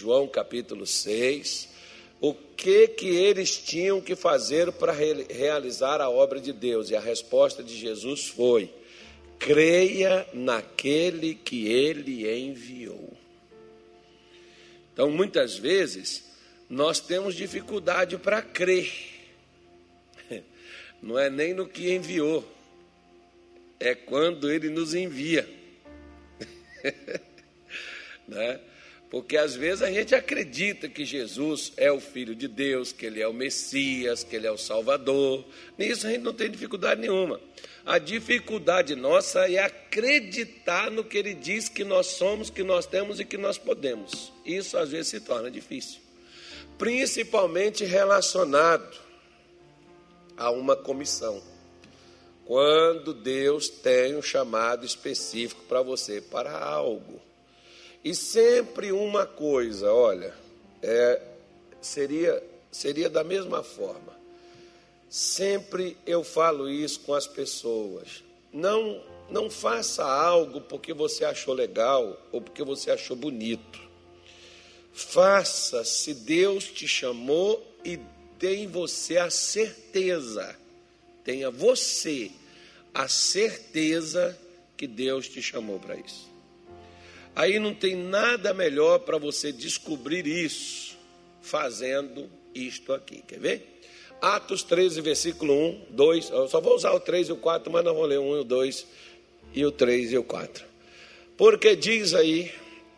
João capítulo 6, o que que eles tinham que fazer para realizar a obra de Deus? E a resposta de Jesus foi: creia naquele que ele enviou. Então, muitas vezes, nós temos dificuldade para crer. Não é nem no que enviou, é quando ele nos envia. né? Porque às vezes a gente acredita que Jesus é o Filho de Deus, que ele é o Messias, que ele é o Salvador. Nisso a gente não tem dificuldade nenhuma. A dificuldade nossa é acreditar no que ele diz que nós somos, que nós temos e que nós podemos. Isso às vezes se torna difícil. Principalmente relacionado a uma comissão. Quando Deus tem um chamado específico para você, para algo. E sempre uma coisa, olha, é, seria, seria da mesma forma. Sempre eu falo isso com as pessoas. Não, não faça algo porque você achou legal ou porque você achou bonito. Faça se Deus te chamou e tem você a certeza, tenha você a certeza que Deus te chamou para isso. Aí não tem nada melhor para você descobrir isso fazendo isto aqui. Quer ver? Atos 13, versículo 1, 2. Eu só vou usar o 3 e o 4, mas não vou ler o 1 e o 2 e o 3 e o 4. Porque diz aí,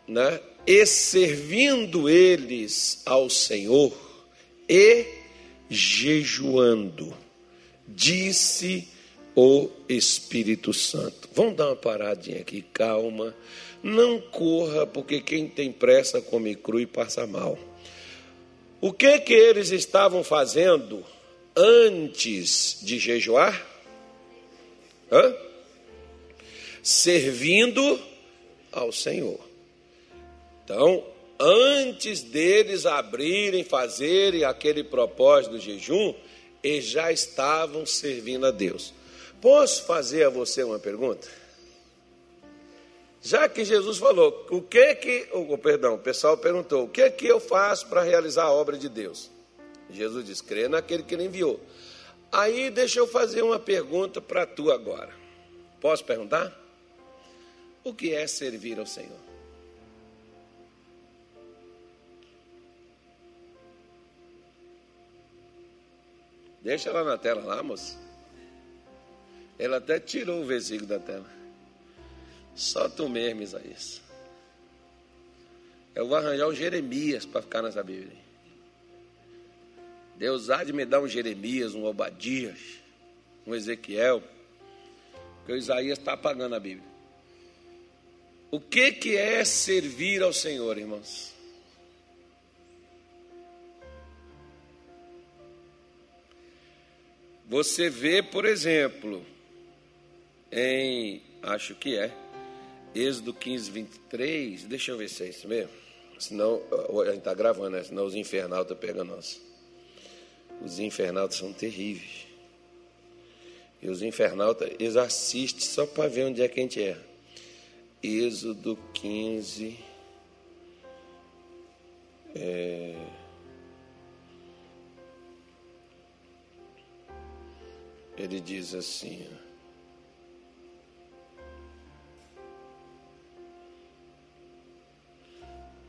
né? E servindo eles ao Senhor e jejuando, disse o Espírito Santo. Vamos dar uma paradinha aqui, calma. Não corra, porque quem tem pressa come cru e passa mal. O que que eles estavam fazendo antes de jejuar? Hã? Servindo ao Senhor. Então, antes deles abrirem, fazerem aquele propósito do jejum, eles já estavam servindo a Deus. Posso fazer a você uma pergunta? Já que Jesus falou, o que que, oh, perdão, o pessoal perguntou, o que que eu faço para realizar a obra de Deus? Jesus disse, crê naquele que ele enviou. Aí deixa eu fazer uma pergunta para tu agora. Posso perguntar? O que é servir ao Senhor? Deixa ela na tela lá, moça. Ela até tirou o versículo da tela. Só tu mesmo, Isaías. Eu vou arranjar um Jeremias para ficar nessa Bíblia. Deus há de me dar um Jeremias, um Obadias, um Ezequiel, porque o Isaías está apagando a Bíblia. O que, que é servir ao Senhor, irmãos? Você vê, por exemplo, em, acho que é, Êxodo 15, 23, deixa eu ver se é isso mesmo. Senão, a gente está gravando, né? Senão os infernautas pegam nós. Os infernautas são terríveis. E os infernautas, eles assistem só para ver onde é que a gente é. Êxodo 15. É... Ele diz assim, ó.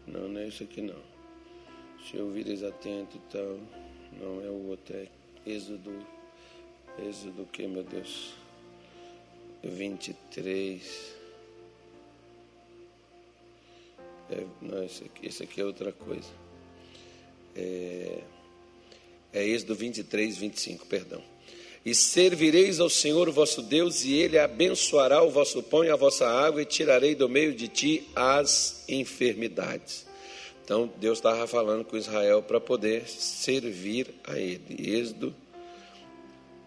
Não, não é isso aqui não. Se ouvires atento e tal, não é o outro, é Êxodo, Êxodo que, meu Deus? 23. É, não, esse aqui, esse aqui é outra coisa. É, é Êxodo 23, 25, perdão. E servireis ao Senhor vosso Deus, e Ele abençoará o vosso pão e a vossa água, e tirarei do meio de ti as enfermidades. Então Deus estava falando com Israel para poder servir a Ele. Êxodo,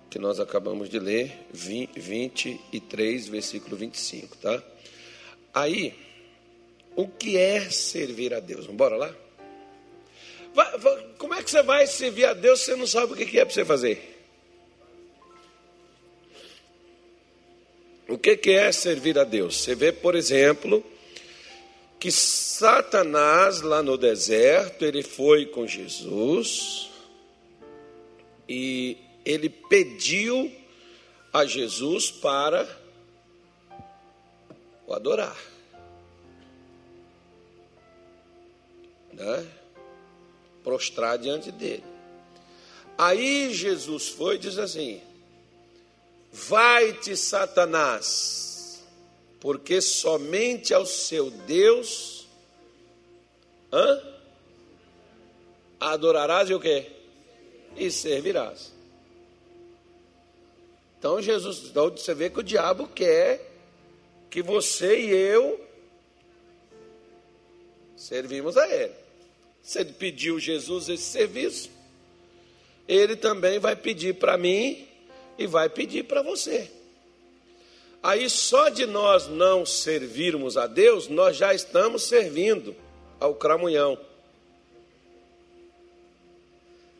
que nós acabamos de ler, 23, versículo 25, tá? Aí, o que é servir a Deus? Vamos lá? Como é que você vai servir a Deus se você não sabe o que é para você fazer? O que, é servir a Deus? Você vê, por exemplo, que Satanás, lá no deserto, ele foi com Jesus e ele pediu a Jesus para o adorar. Né? Prostrar diante dele. Aí Jesus foi e diz assim: Vai-te, Satanás, porque somente ao seu Deus hã? adorarás e o quê? E servirás. Então Jesus, então você vê que o diabo quer que você e eu servimos a ele. Se ele pediu Jesus esse serviço, ele também vai pedir para mim e vai pedir para você. Aí só de nós não servirmos a Deus, nós já estamos servindo ao cramunhão.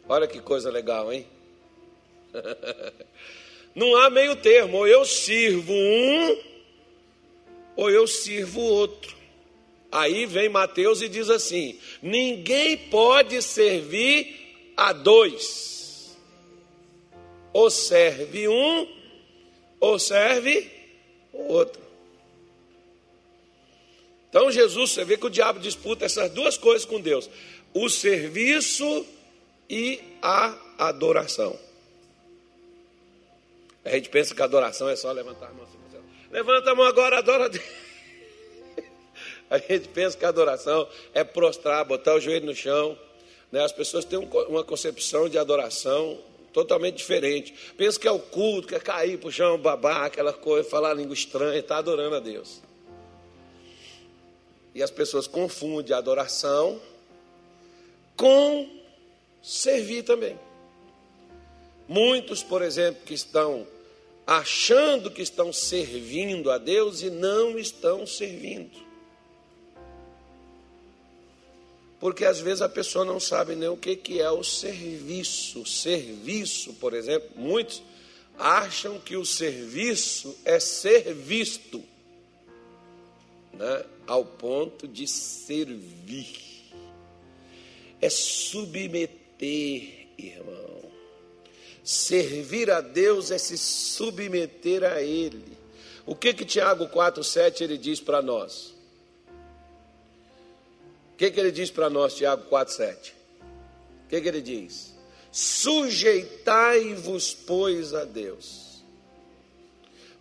Olha que coisa legal, hein? Não há meio termo, ou eu sirvo um, ou eu sirvo outro. Aí vem Mateus e diz assim: ninguém pode servir a dois ou serve um, ou serve o outro. Então Jesus, você vê que o diabo disputa essas duas coisas com Deus: o serviço e a adoração. A gente pensa que a adoração é só levantar a mão. Assim, Levanta a mão agora, adora a Deus. A gente pensa que a adoração é prostrar, botar o joelho no chão. Né? As pessoas têm uma concepção de adoração totalmente diferente. Pensa que é o culto, que é cair para o chão, babar, aquela coisa, falar língua estranha, está adorando a Deus. E as pessoas confundem a adoração com servir também. Muitos, por exemplo, que estão achando que estão servindo a Deus e não estão servindo. Porque às vezes a pessoa não sabe nem o que, que é o serviço. Serviço, por exemplo, muitos acham que o serviço é ser visto, né? ao ponto de servir. É submeter, irmão. Servir a Deus é se submeter a Ele. O que que Tiago 4,7 ele diz para nós? Que, que ele diz para nós, Tiago 4,7? O que, que ele diz? Sujeitai-vos, pois, a Deus.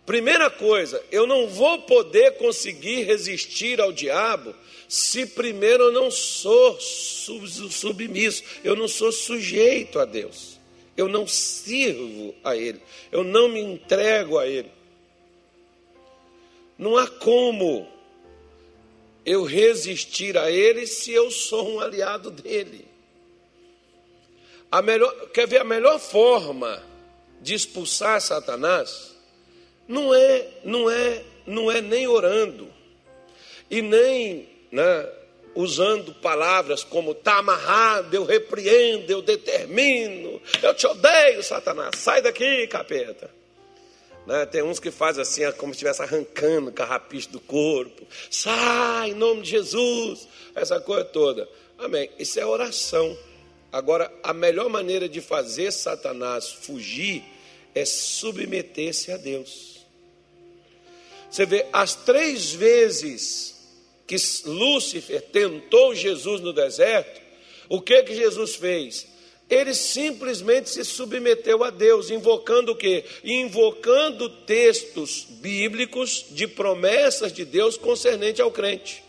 Primeira coisa, eu não vou poder conseguir resistir ao diabo se primeiro eu não sou submisso, eu não sou sujeito a Deus, eu não sirvo a Ele, eu não me entrego a Ele. Não há como eu resistir a ele se eu sou um aliado dele. A melhor, quer ver a melhor forma de expulsar Satanás? Não é, não é, não é nem orando e nem né, usando palavras como está amarrado, eu repreendo, eu determino, eu te odeio, Satanás, sai daqui, capeta. Né? Tem uns que fazem assim, como se estivesse arrancando carrapicho do corpo. Sai, em nome de Jesus. Essa coisa toda. Amém. Isso é oração. Agora, a melhor maneira de fazer Satanás fugir é submeter-se a Deus. Você vê, as três vezes que Lúcifer tentou Jesus no deserto, o que que Jesus fez? Ele simplesmente se submeteu a Deus, invocando o quê? Invocando textos bíblicos de promessas de Deus concernente ao crente.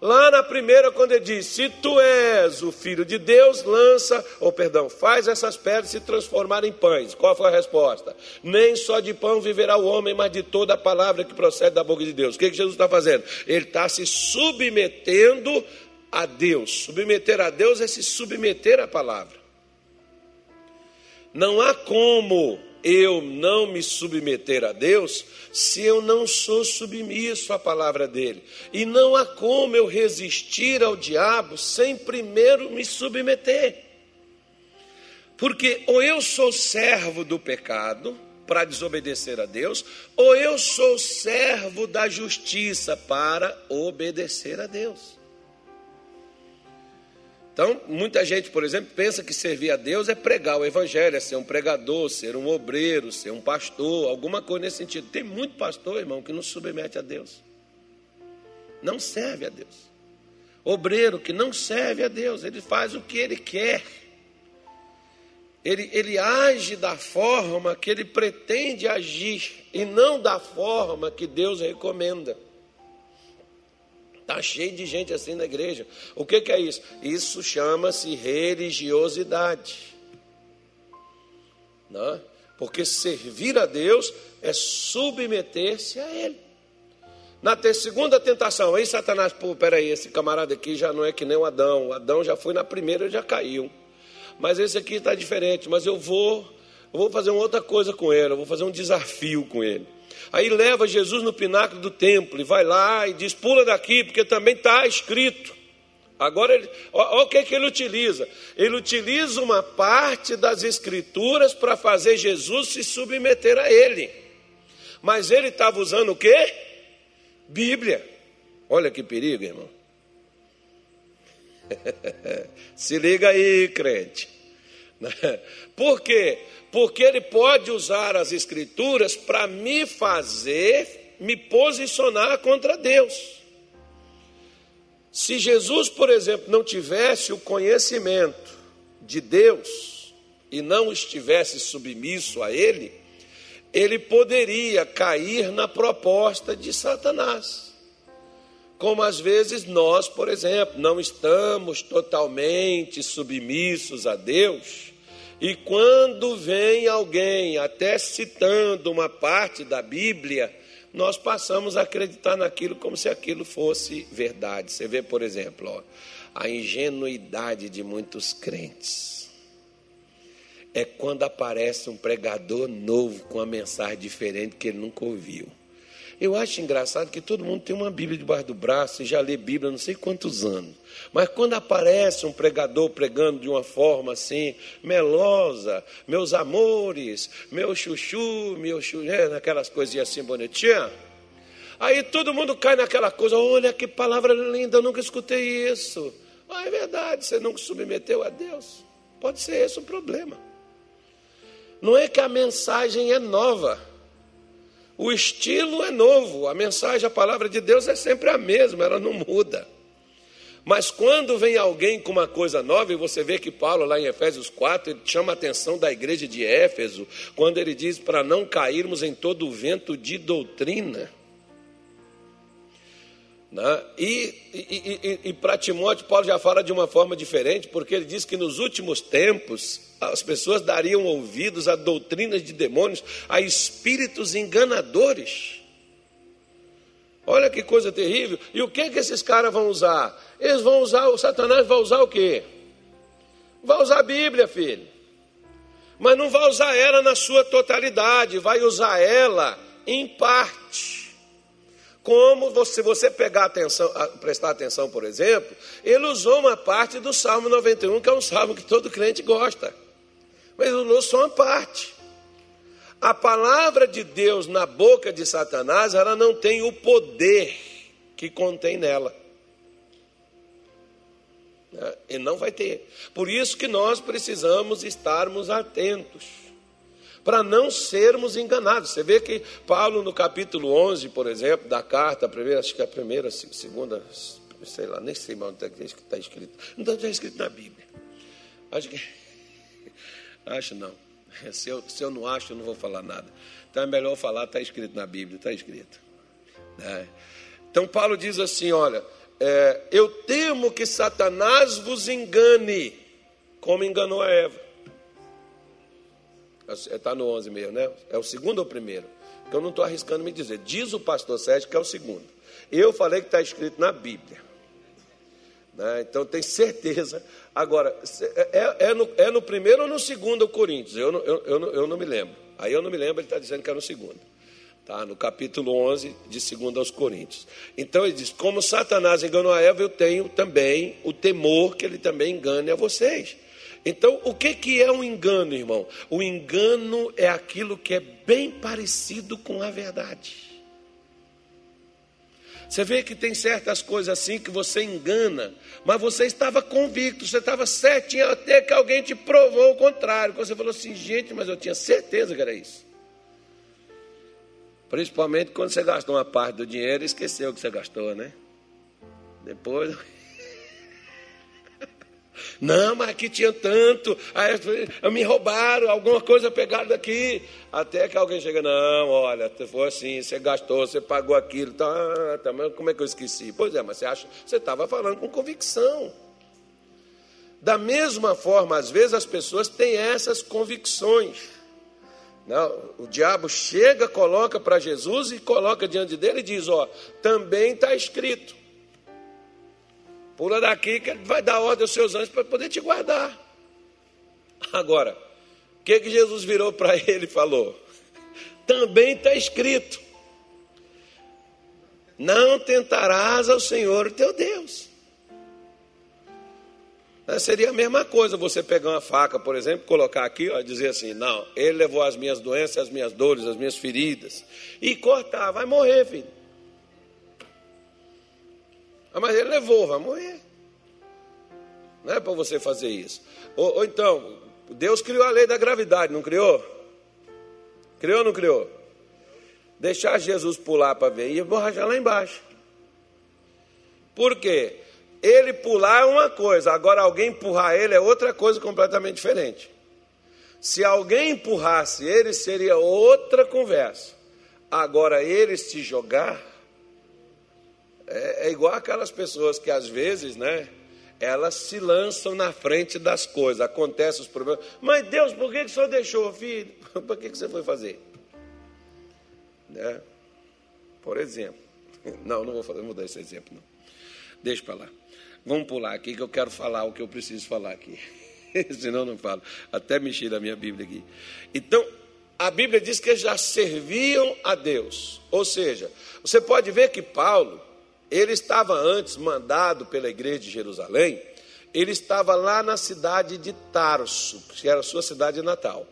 Lá na primeira, quando ele diz: Se tu és o filho de Deus, lança, ou perdão, faz essas pedras se transformarem em pães. Qual foi a resposta? Nem só de pão viverá o homem, mas de toda a palavra que procede da boca de Deus. O que, que Jesus está fazendo? Ele está se submetendo a Deus. Submeter a Deus é se submeter à palavra. Não há como eu não me submeter a Deus se eu não sou submisso à palavra dele. E não há como eu resistir ao diabo sem primeiro me submeter. Porque ou eu sou servo do pecado, para desobedecer a Deus, ou eu sou servo da justiça para obedecer a Deus. Então, muita gente, por exemplo, pensa que servir a Deus é pregar o Evangelho, é ser um pregador, ser um obreiro, ser um pastor, alguma coisa nesse sentido. Tem muito pastor, irmão, que não se submete a Deus, não serve a Deus. Obreiro que não serve a Deus, ele faz o que ele quer ele, ele age da forma que ele pretende agir e não da forma que Deus recomenda. Está cheio de gente assim na igreja. O que, que é isso? Isso chama-se religiosidade. Não? É? Porque servir a Deus é submeter-se a Ele. Na segunda tentação, aí Satanás, pô, peraí, esse camarada aqui já não é que nem o Adão. O Adão já foi na primeira e já caiu mas esse aqui está diferente, mas eu vou, eu vou fazer uma outra coisa com ele, eu vou fazer um desafio com ele. Aí leva Jesus no pináculo do templo e vai lá e diz: pula daqui, porque também está escrito. Agora, ele, olha o que, que ele utiliza. Ele utiliza uma parte das escrituras para fazer Jesus se submeter a ele. Mas ele estava usando o quê? Bíblia. Olha que perigo, irmão. Se liga aí, crente. Por quê? Porque ele pode usar as escrituras para me fazer me posicionar contra Deus. Se Jesus, por exemplo, não tivesse o conhecimento de Deus e não estivesse submisso a ele, ele poderia cair na proposta de Satanás. Como às vezes nós, por exemplo, não estamos totalmente submissos a Deus, e quando vem alguém, até citando uma parte da Bíblia, nós passamos a acreditar naquilo como se aquilo fosse verdade. Você vê, por exemplo, ó, a ingenuidade de muitos crentes. É quando aparece um pregador novo com uma mensagem diferente que ele nunca ouviu. Eu acho engraçado que todo mundo tem uma Bíblia debaixo do braço e já lê Bíblia não sei quantos anos. Mas quando aparece um pregador pregando de uma forma assim, melosa, meus amores, meu chuchu, meu chuchu, né, aquelas coisinhas assim bonitinhas, aí todo mundo cai naquela coisa, olha que palavra linda, eu nunca escutei isso. Ah, é verdade, você nunca submeteu a Deus. Pode ser esse o problema. Não é que a mensagem é nova. O estilo é novo, a mensagem, a palavra de Deus é sempre a mesma, ela não muda. Mas quando vem alguém com uma coisa nova, e você vê que Paulo, lá em Efésios 4, ele chama a atenção da igreja de Éfeso, quando ele diz para não cairmos em todo o vento de doutrina. Né? E, e, e, e para Timóteo, Paulo já fala de uma forma diferente, porque ele diz que nos últimos tempos as pessoas dariam ouvidos a doutrinas de demônios, a espíritos enganadores. Olha que coisa terrível. E o que que esses caras vão usar? Eles vão usar, o Satanás vai usar o quê? Vai usar a Bíblia, filho. Mas não vai usar ela na sua totalidade, vai usar ela em parte. Como você, você pegar atenção, prestar atenção, por exemplo, ele usou uma parte do Salmo 91, que é um salmo que todo crente gosta. Mas usou só uma parte. A palavra de Deus na boca de Satanás, ela não tem o poder que contém nela. E não vai ter. Por isso que nós precisamos estarmos atentos para não sermos enganados. Você vê que Paulo, no capítulo 11, por exemplo, da carta, a primeira, acho que é a primeira, segunda, sei lá, nem sei mais onde é está escrito. Não está escrito na Bíblia. Acho que. Acho não. Se eu, se eu não acho, eu não vou falar nada. Então é melhor falar, está escrito na Bíblia, está escrito. É. Então Paulo diz assim: olha, é, eu temo que Satanás vos engane, como enganou a Eva. Está no 11 mesmo, né? É o segundo ou o primeiro? Que eu não estou arriscando me dizer. Diz o pastor Sérgio que é o segundo. Eu falei que está escrito na Bíblia. Né? Então tem certeza. Agora, é, é, é, no, é no primeiro ou no segundo Coríntios? Eu não, eu, eu, não, eu não me lembro. Aí eu não me lembro, ele está dizendo que é no segundo. Tá, no capítulo 11, de 2 aos Coríntios. Então ele diz: Como Satanás enganou a Eva, eu tenho também o temor que ele também engane a vocês. Então, o que, que é um engano, irmão? O engano é aquilo que é bem parecido com a verdade. Você vê que tem certas coisas assim que você engana, mas você estava convicto, você estava certinho até que alguém te provou o contrário. Quando você falou assim, gente, mas eu tinha certeza que era isso. Principalmente quando você gastou uma parte do dinheiro e esqueceu que você gastou, né? Depois. Não, mas aqui tinha tanto. Aí me roubaram, alguma coisa pegaram daqui. Até que alguém chega, não, olha, foi assim, você gastou, você pagou aquilo. Tá, tá, mas como é que eu esqueci? Pois é, mas você acha, você estava falando com convicção. Da mesma forma, às vezes as pessoas têm essas convicções. Não, o diabo chega, coloca para Jesus e coloca diante dele e diz: Ó, também está escrito. Pula daqui que ele vai dar ordem aos seus anjos para poder te guardar. Agora, o que, que Jesus virou para ele e falou? Também está escrito: Não tentarás ao Senhor teu Deus. É, seria a mesma coisa você pegar uma faca, por exemplo, colocar aqui e dizer assim: não, ele levou as minhas doenças, as minhas dores, as minhas feridas, e cortar, vai morrer, filho. Ah, mas ele levou, vai morrer. Não é para você fazer isso. Ou, ou, então, Deus criou a lei da gravidade, não criou? Criou ou não criou? Deixar Jesus pular para ver e borracha lá embaixo. Por quê? Ele pular é uma coisa, agora alguém empurrar ele é outra coisa completamente diferente. Se alguém empurrasse ele, seria outra conversa. Agora, ele se jogar, é, é igual aquelas pessoas que às vezes, né? Elas se lançam na frente das coisas, acontecem os problemas. Mas Deus, por que, que o senhor deixou, filho? Por que, que você foi fazer? Né? Por exemplo. Não, não vou, fazer, vou dar esse exemplo, não. Deixa para lá. Vamos pular aqui que eu quero falar o que eu preciso falar aqui. Senão não falo. Até mexer na minha Bíblia aqui. Então, a Bíblia diz que eles já serviam a Deus. Ou seja, você pode ver que Paulo, ele estava antes mandado pela igreja de Jerusalém, ele estava lá na cidade de Tarso, que era a sua cidade natal.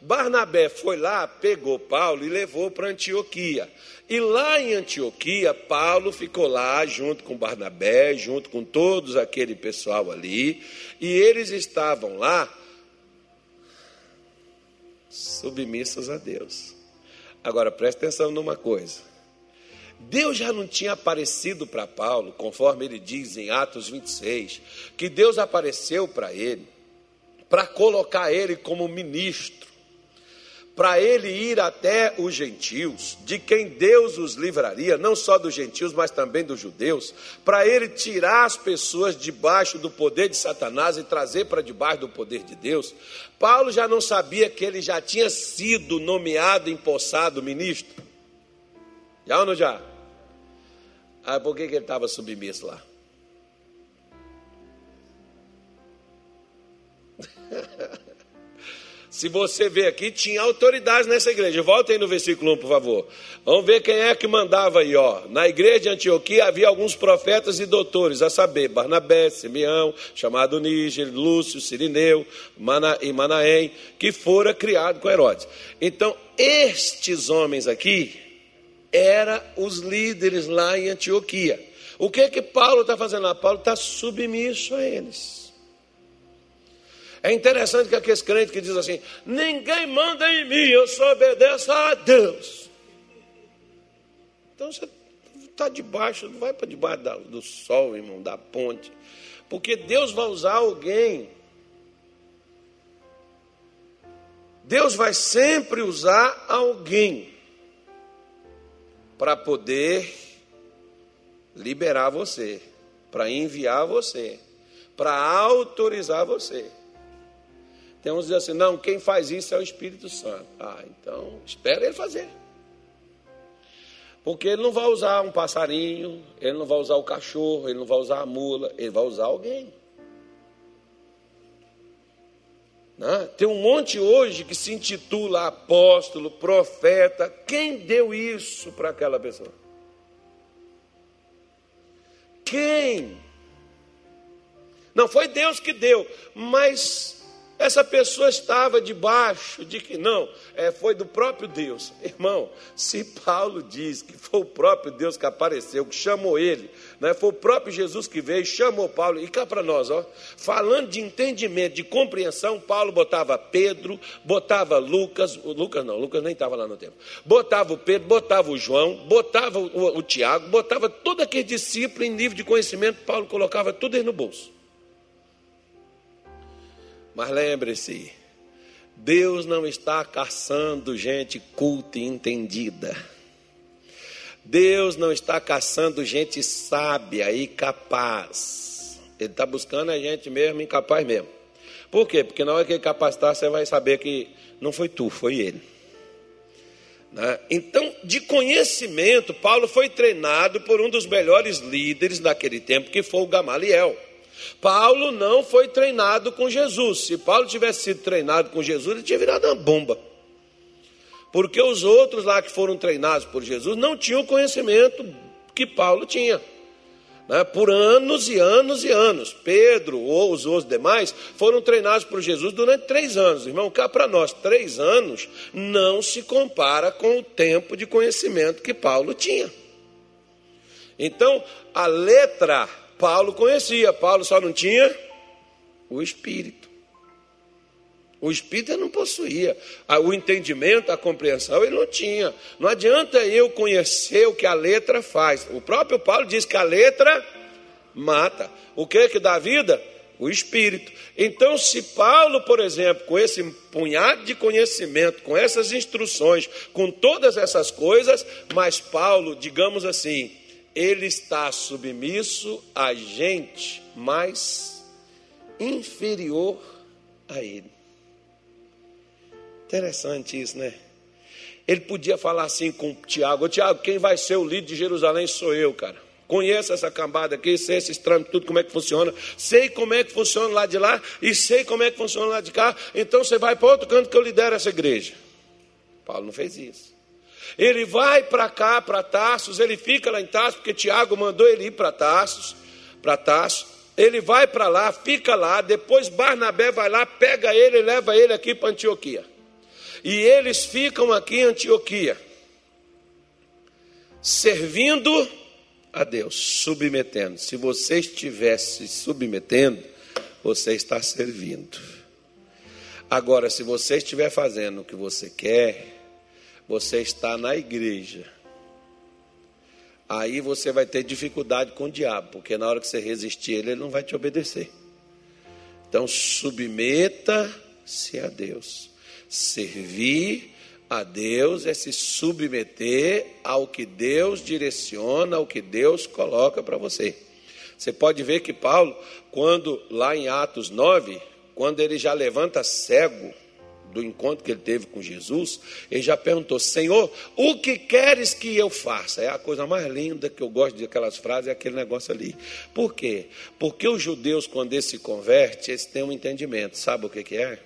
Barnabé foi lá, pegou Paulo e levou para Antioquia. E lá em Antioquia, Paulo ficou lá junto com Barnabé, junto com todos aquele pessoal ali, e eles estavam lá submissos a Deus. Agora preste atenção numa coisa. Deus já não tinha aparecido para Paulo, conforme ele diz em Atos 26, que Deus apareceu para ele para colocar ele como ministro para ele ir até os gentios, de quem Deus os livraria, não só dos gentios, mas também dos judeus, para ele tirar as pessoas debaixo do poder de Satanás e trazer para debaixo do poder de Deus. Paulo já não sabia que ele já tinha sido nomeado, empossado ministro? Já ou não já? Ah, por que, que ele estava submisso lá? Se você vê aqui, tinha autoridade nessa igreja. Volta aí no versículo 1, por favor. Vamos ver quem é que mandava aí, ó. Na igreja de Antioquia havia alguns profetas e doutores, a saber, Barnabé, Simeão, chamado Níger, Lúcio, Sirineu Mana, e Manaém, que fora criado com Herodes. Então, estes homens aqui eram os líderes lá em Antioquia. O que é que Paulo está fazendo lá? Paulo está submisso a eles. É interessante que aqueles crentes que dizem assim: ninguém manda em mim, eu só obedeço a Deus. Então você está debaixo, não vai para debaixo do sol, irmão, da ponte. Porque Deus vai usar alguém. Deus vai sempre usar alguém para poder liberar você, para enviar você, para autorizar você. Tem uns que dizem assim, não, quem faz isso é o Espírito Santo. Ah, então espera ele fazer. Porque ele não vai usar um passarinho, ele não vai usar o cachorro, ele não vai usar a mula, ele vai usar alguém. Né? Tem um monte hoje que se intitula apóstolo, profeta. Quem deu isso para aquela pessoa? Quem? Não foi Deus que deu, mas Essa pessoa estava debaixo de que não, é, foi do próprio Deus. Irmão, se Paulo diz que foi o próprio Deus que apareceu, que chamou ele, né, foi o próprio Jesus que veio, chamou Paulo, e cá para nós, ó, falando de entendimento, de compreensão, Paulo botava Pedro, botava Lucas, Lucas não, Lucas nem estava lá no tempo, botava o Pedro, botava o João, botava o, o Tiago, botava todo aquele discípulo em nível de conhecimento, Paulo colocava tudo aí no bolso. Mas lembre-se, Deus não está caçando gente culta e entendida. Deus não está caçando gente sábia e capaz. Ele está buscando a gente mesmo incapaz mesmo. Por quê? Porque na hora que ele capacitar, você vai saber que não foi tu, foi ele. Né? Então, de conhecimento, Paulo foi treinado por um dos melhores líderes daquele tempo, que foi o Gamaliel. Paulo não foi treinado com Jesus. Se Paulo tivesse sido treinado com Jesus, ele tinha virado uma bomba. Porque os outros lá que foram treinados por Jesus não tinham o conhecimento que Paulo tinha. Né? Por anos e anos e anos. Pedro ou os outros demais foram treinados por Jesus durante três anos. Irmão, cá para nós, três anos não se compara com o tempo de conhecimento que Paulo tinha. Então, a letra Paulo conhecia, Paulo só não tinha o Espírito. O Espírito ele não possuía. Ah, o entendimento, a compreensão, ele não tinha. Não adianta eu conhecer o que a letra faz. O próprio Paulo diz que a letra mata. O que que dá vida? O Espírito. Então, se Paulo, por exemplo, com esse punhado de conhecimento, com essas instruções, com todas essas coisas, mas Paulo, digamos assim, ele está submisso a gente mais inferior a ele. Interessante isso, né? Ele podia falar assim com Tiago: Tiago, quem vai ser o líder de Jerusalém sou eu, cara. Conheço essa cambada aqui, sei esses trâmites, tudo como é que funciona, sei como é que funciona lá de lá e sei como é que funciona lá de cá, então você vai para outro canto que eu lidero essa igreja. Paulo não fez isso. Ele vai para cá, para Tarsos, ele fica lá em Tarsos, porque Tiago mandou ele ir para Tarsos, para Tarsos. Ele vai para lá, fica lá, depois Barnabé vai lá, pega ele e leva ele aqui para Antioquia. E eles ficam aqui em Antioquia, servindo a Deus, submetendo. Se você estivesse submetendo, você está servindo. Agora, se você estiver fazendo o que você quer, você está na igreja. Aí você vai ter dificuldade com o diabo, porque na hora que você resistir ele, ele não vai te obedecer. Então, submeta-se a Deus. Servir a Deus é se submeter ao que Deus direciona, ao que Deus coloca para você. Você pode ver que Paulo, quando lá em Atos 9, quando ele já levanta cego, do encontro que ele teve com Jesus, ele já perguntou: Senhor, o que queres que eu faça? É a coisa mais linda que eu gosto de aquelas frases, é aquele negócio ali. Por quê? Porque os judeus, quando eles se convertem, eles têm um entendimento. Sabe o que, que é?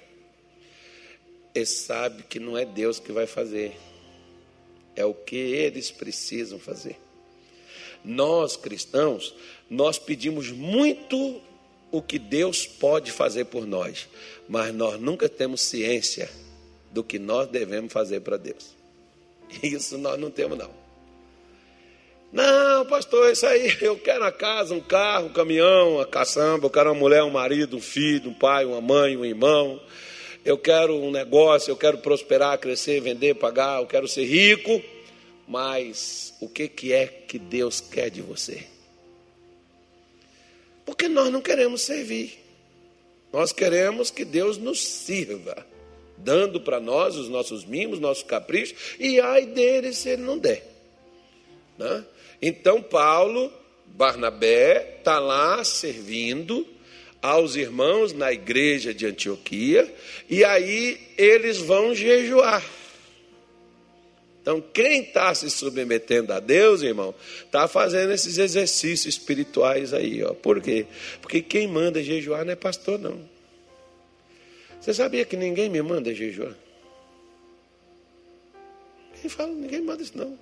Eles sabem que não é Deus que vai fazer, é o que eles precisam fazer. Nós cristãos, nós pedimos muito o que Deus pode fazer por nós, mas nós nunca temos ciência do que nós devemos fazer para Deus. Isso nós não temos, não. Não, pastor, isso aí, eu quero a casa, um carro, um caminhão, uma caçamba, eu quero uma mulher, um marido, um filho, um pai, uma mãe, um irmão. Eu quero um negócio, eu quero prosperar, crescer, vender, pagar, eu quero ser rico. Mas o que, que é que Deus quer de você? Porque nós não queremos servir. Nós queremos que Deus nos sirva, dando para nós os nossos mimos, nossos caprichos, e ai dele se ele não der. Né? Então, Paulo, Barnabé, está lá servindo aos irmãos na igreja de Antioquia, e aí eles vão jejuar. Então, quem está se submetendo a Deus, irmão, está fazendo esses exercícios espirituais aí, ó. Por quê? Porque quem manda jejuar não é pastor, não. Você sabia que ninguém me manda jejuar? Ninguém fala, ninguém manda isso, não. O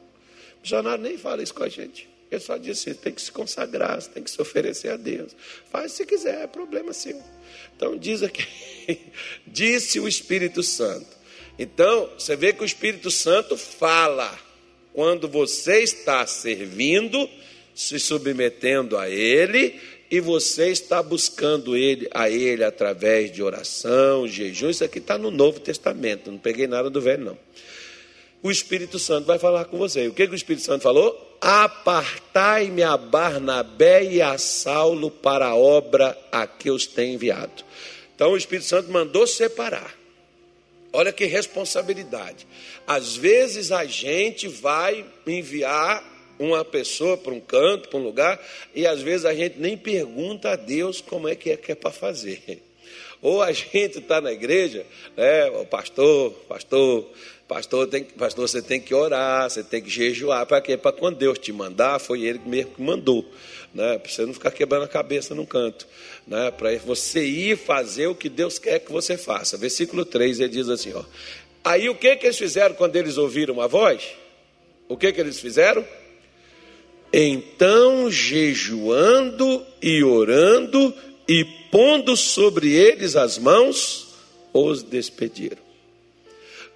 missionário nem fala isso com a gente. Ele só diz assim: tem que se consagrar, tem que se oferecer a Deus. Faz se quiser, é problema seu. Então diz aqui. disse o Espírito Santo. Então, você vê que o Espírito Santo fala quando você está servindo, se submetendo a Ele e você está buscando ele, a Ele através de oração, jejum. Isso aqui está no Novo Testamento, não peguei nada do Velho, não. O Espírito Santo vai falar com você. O que, que o Espírito Santo falou? Apartai-me a Barnabé e a Saulo para a obra a que os tem enviado. Então o Espírito Santo mandou separar. Olha que responsabilidade. Às vezes a gente vai enviar uma pessoa para um canto, para um lugar, e às vezes a gente nem pergunta a Deus como é que é que é para fazer. Ou a gente está na igreja, né, o pastor, pastor, pastor, tem, pastor, você tem que orar, você tem que jejuar, para quê? Para quando Deus te mandar, foi Ele mesmo que mandou, né, para você não ficar quebrando a cabeça num canto, né, para você ir fazer o que Deus quer que você faça. Versículo 3, ele diz assim, ó, aí o que, que eles fizeram quando eles ouviram a voz? O que, que eles fizeram? Então, jejuando e orando e pondo sobre eles as mãos, os despediram.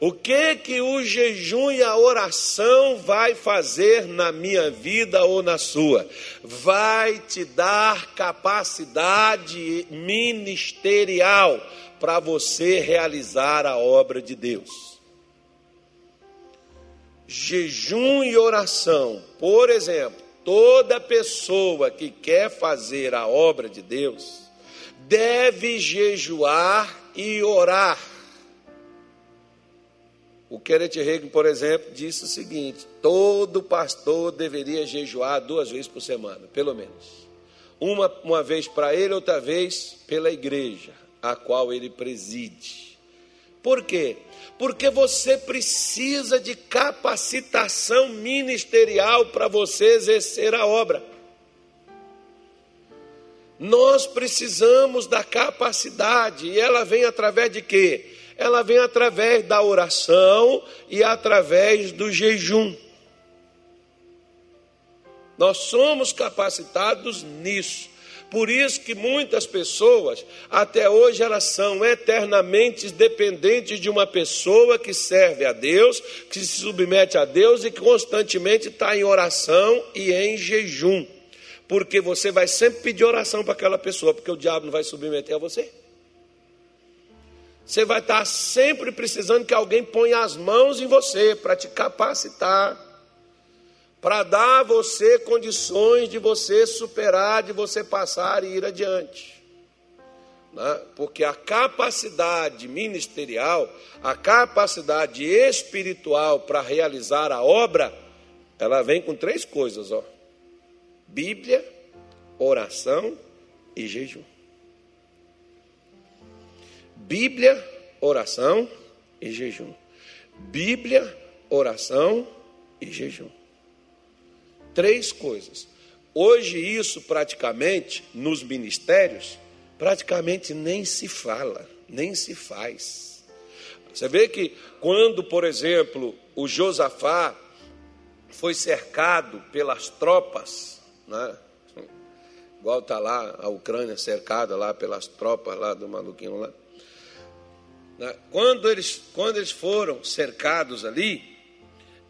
O que que o jejum e a oração vai fazer na minha vida ou na sua? Vai te dar capacidade ministerial para você realizar a obra de Deus. Jejum e oração, por exemplo, Toda pessoa que quer fazer a obra de Deus deve jejuar e orar. O Kenneth Reagan, por exemplo, disse o seguinte: todo pastor deveria jejuar duas vezes por semana, pelo menos. Uma, uma vez para ele, outra vez pela igreja, a qual ele preside. Por quê? Porque você precisa de capacitação ministerial para você exercer a obra. Nós precisamos da capacidade, e ela vem através de quê? Ela vem através da oração e através do jejum. Nós somos capacitados nisso. Por isso que muitas pessoas, até hoje, elas são eternamente dependentes de uma pessoa que serve a Deus, que se submete a Deus e que constantemente está em oração e em jejum. Porque você vai sempre pedir oração para aquela pessoa, porque o diabo não vai submeter a você. Você vai estar sempre precisando que alguém ponha as mãos em você para te capacitar para dar a você condições de você superar, de você passar e ir adiante. Né? Porque a capacidade ministerial, a capacidade espiritual para realizar a obra, ela vem com três coisas: ó. Bíblia, oração e jejum. Bíblia, oração e jejum. Bíblia, oração e jejum. Três coisas. Hoje, isso praticamente, nos ministérios, praticamente nem se fala, nem se faz. Você vê que quando, por exemplo, o Josafá foi cercado pelas tropas, né? igual está lá a Ucrânia cercada lá pelas tropas lá do maluquinho lá. Né? Quando eles, quando eles foram cercados ali,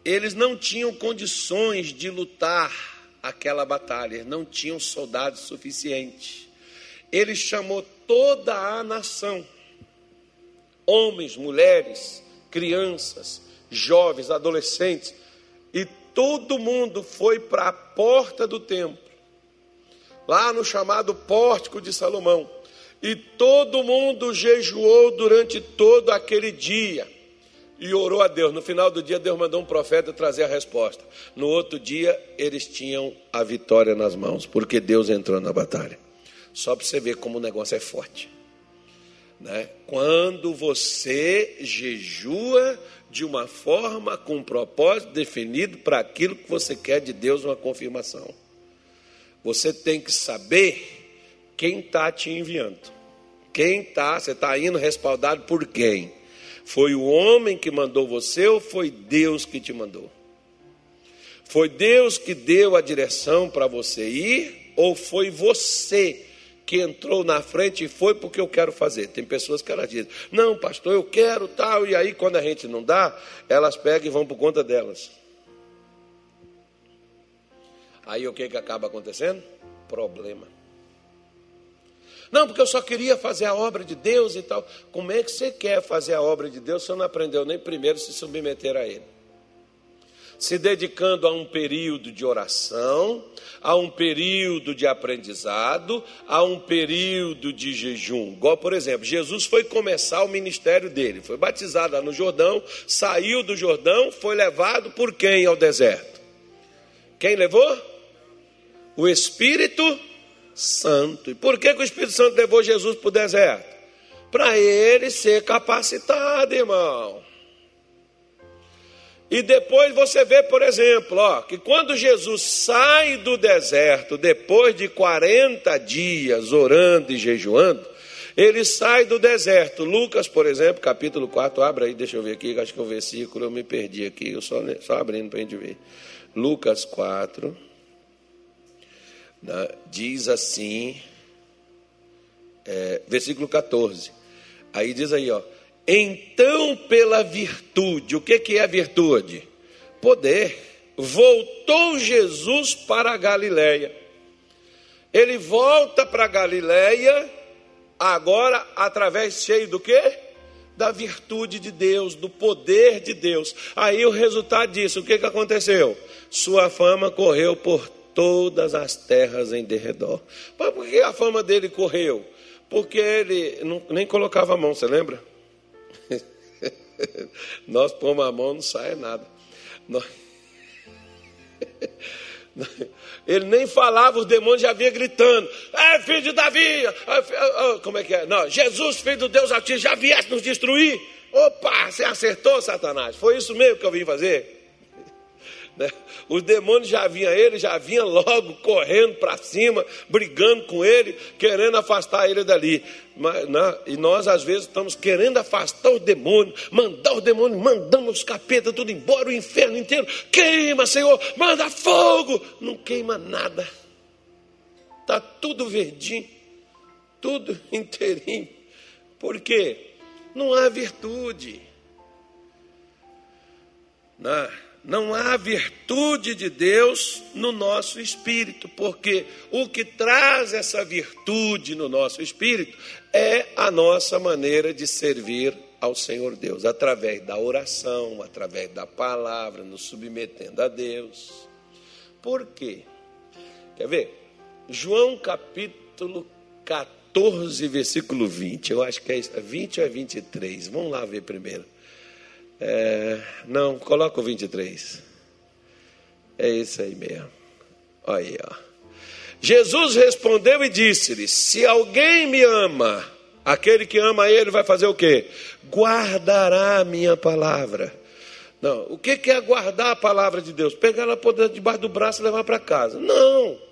eles não tinham condições de lutar aquela batalha, não tinham soldados suficientes. Ele chamou toda a nação, homens, mulheres, crianças, jovens, adolescentes, e todo mundo foi para a porta do templo, lá no chamado Pórtico de Salomão, e todo mundo jejuou durante todo aquele dia e orou a Deus. No final do dia, Deus mandou um profeta trazer a resposta. No outro dia, eles tinham a vitória nas mãos, porque Deus entrou na batalha. Só para você ver como o negócio é forte. Né? Quando você jejua de uma forma com um propósito definido para aquilo que você quer de Deus, uma confirmação. Você tem que saber quem está te enviando. Quem está, você está indo respaldado por quem? Foi o homem que mandou você ou foi Deus que te mandou? Foi Deus que deu a direção para você ir ou foi você que entrou na frente e foi porque eu quero fazer. Tem pessoas que elas dizem, não, pastor, eu quero tal, e aí quando a gente não dá, elas pegam e vão por conta delas. Aí o que, que acaba acontecendo? Problema. Não, porque eu só queria fazer a obra de Deus e tal. Como é que você quer fazer a obra de Deus se você não aprendeu nem primeiro se submeter a Ele? se dedicando a um período de oração, a um período de aprendizado, a um período de jejum. Igual, por exemplo, Jesus foi começar o ministério dele, foi batizado lá no Jordão, saiu do Jordão, foi levado por quem ao deserto? Quem levou? O Espírito Santo. E por que, que o Espírito Santo levou Jesus para o deserto? Para ele ser capacitado, irmão. E depois você vê, por exemplo, ó, que quando Jesus sai do deserto, depois de 40 dias orando e jejuando, ele sai do deserto. Lucas, por exemplo, capítulo 4, abre aí, deixa eu ver aqui, acho que é o versículo, eu me perdi aqui, eu só, só abrindo para a gente ver. Lucas 4, né, diz assim, é, versículo 14. Aí diz aí, ó. Então, pela virtude, o que, que é virtude? Poder. Voltou Jesus para a Galiléia. Ele volta para a Galiléia, agora através cheio do quê? Da virtude de Deus, do poder de Deus. Aí o resultado disso, o que, que aconteceu? Sua fama correu por todas as terras em derredor. Mas por que a fama dele correu? Porque ele não, nem colocava a mão, você lembra? Nós pomos a mão, não sai nada. Nós... Ele nem falava, os demônios já vinham gritando: É filho de Davi! Como é que é? Não, Jesus, filho de Deus Altíssimo, já viesse nos destruir. Opa, você acertou, Satanás. Foi isso mesmo que eu vim fazer. Né? Os demônios já vinham ele, já vinha logo correndo para cima, brigando com ele, querendo afastar ele dali. Mas, né? E nós, às vezes, estamos querendo afastar os demônios, mandar os demônios, mandamos os capetas tudo embora, o inferno inteiro. Queima, Senhor, manda fogo. Não queima nada. Está tudo verdinho, tudo inteirinho. Por quê? Não há virtude. Não. Não há virtude de Deus no nosso espírito, porque o que traz essa virtude no nosso espírito é a nossa maneira de servir ao Senhor Deus, através da oração, através da palavra, nos submetendo a Deus. Por quê? Quer ver? João capítulo 14, versículo 20. Eu acho que é 20 ou é 23. Vamos lá ver primeiro. É, não, coloca o 23. É isso aí mesmo. Olha aí, ó. Jesus respondeu e disse-lhe: Se alguém me ama, aquele que ama ele vai fazer o quê? Guardará a minha palavra. Não, o que é guardar a palavra de Deus? Pegar ela por debaixo do braço e levar para casa. Não.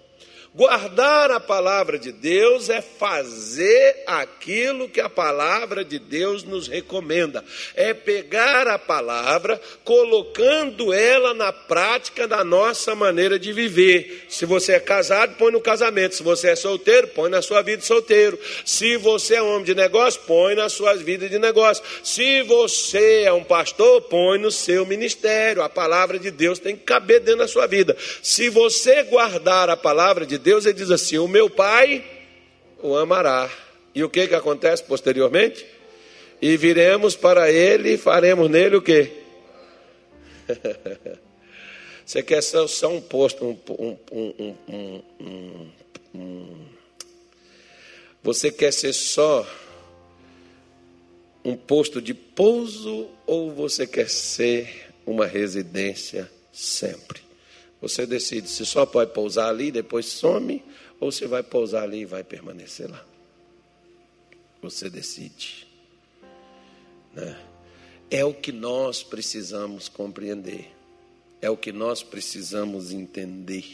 Guardar a palavra de Deus é fazer aquilo que a palavra de Deus nos recomenda. É pegar a palavra, colocando ela na prática da nossa maneira de viver. Se você é casado, põe no casamento. Se você é solteiro, põe na sua vida de solteiro. Se você é homem de negócio, põe na sua vida de negócio. Se você é um pastor, põe no seu ministério. A palavra de Deus tem que caber dentro da sua vida. Se você guardar a palavra de Deus, Deus ele diz assim: O meu Pai o amará. E o que, que acontece posteriormente? E viremos para ele e faremos nele o que? Você quer ser só um posto, um, um, um, você quer ser só um posto de pouso ou você quer ser uma residência sempre? Você decide se só pode pousar ali, depois some, ou se vai pousar ali e vai permanecer lá. Você decide. Né? É o que nós precisamos compreender. É o que nós precisamos entender.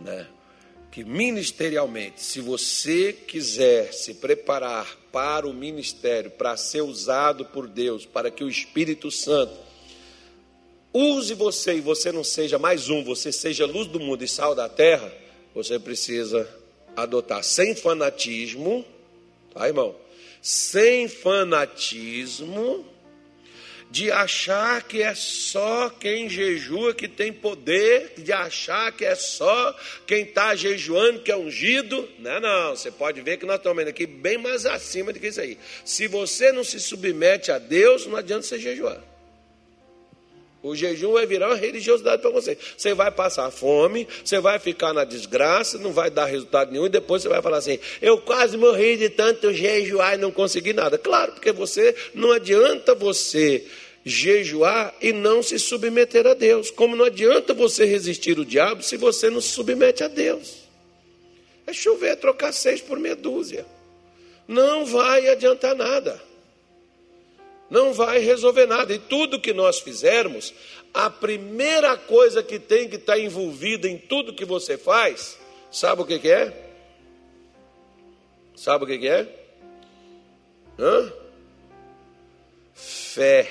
Né? Que ministerialmente, se você quiser se preparar para o ministério, para ser usado por Deus, para que o Espírito Santo use você e você não seja mais um, você seja luz do mundo e sal da terra, você precisa adotar sem fanatismo, tá, irmão? Sem fanatismo de achar que é só quem jejua que tem poder, de achar que é só quem está jejuando que é ungido. Não, não, você pode ver que nós estamos aqui bem mais acima do que isso aí. Se você não se submete a Deus, não adianta você jejuar. O jejum vai virar uma religiosidade para você. Você vai passar fome, você vai ficar na desgraça, não vai dar resultado nenhum, e depois você vai falar assim: eu quase morri de tanto jejuar e não consegui nada. Claro, porque você não adianta você jejuar e não se submeter a Deus. Como não adianta você resistir o diabo se você não se submete a Deus. É chover, trocar seis por meia dúzia. Não vai adiantar nada. Não vai resolver nada. E tudo que nós fizermos, a primeira coisa que tem que estar envolvida em tudo que você faz, sabe o que, que é? Sabe o que, que é? Hã? Fé.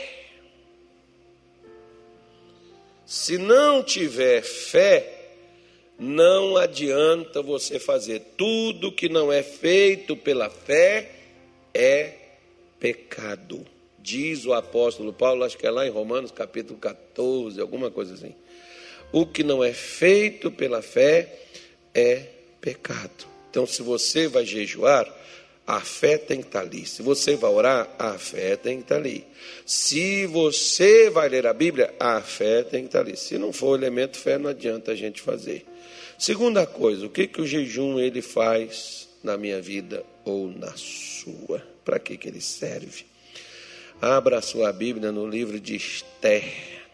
Se não tiver fé, não adianta você fazer. Tudo que não é feito pela fé é pecado. Diz o apóstolo Paulo, acho que é lá em Romanos capítulo 14, alguma coisa assim. O que não é feito pela fé é pecado. Então, se você vai jejuar, a fé tem que estar ali. Se você vai orar, a fé tem que estar ali. Se você vai ler a Bíblia, a fé tem que estar ali. Se não for elemento fé, não adianta a gente fazer. Segunda coisa, o que, que o jejum ele faz na minha vida ou na sua? Para que, que ele serve? Abra sua Bíblia no livro de Esther,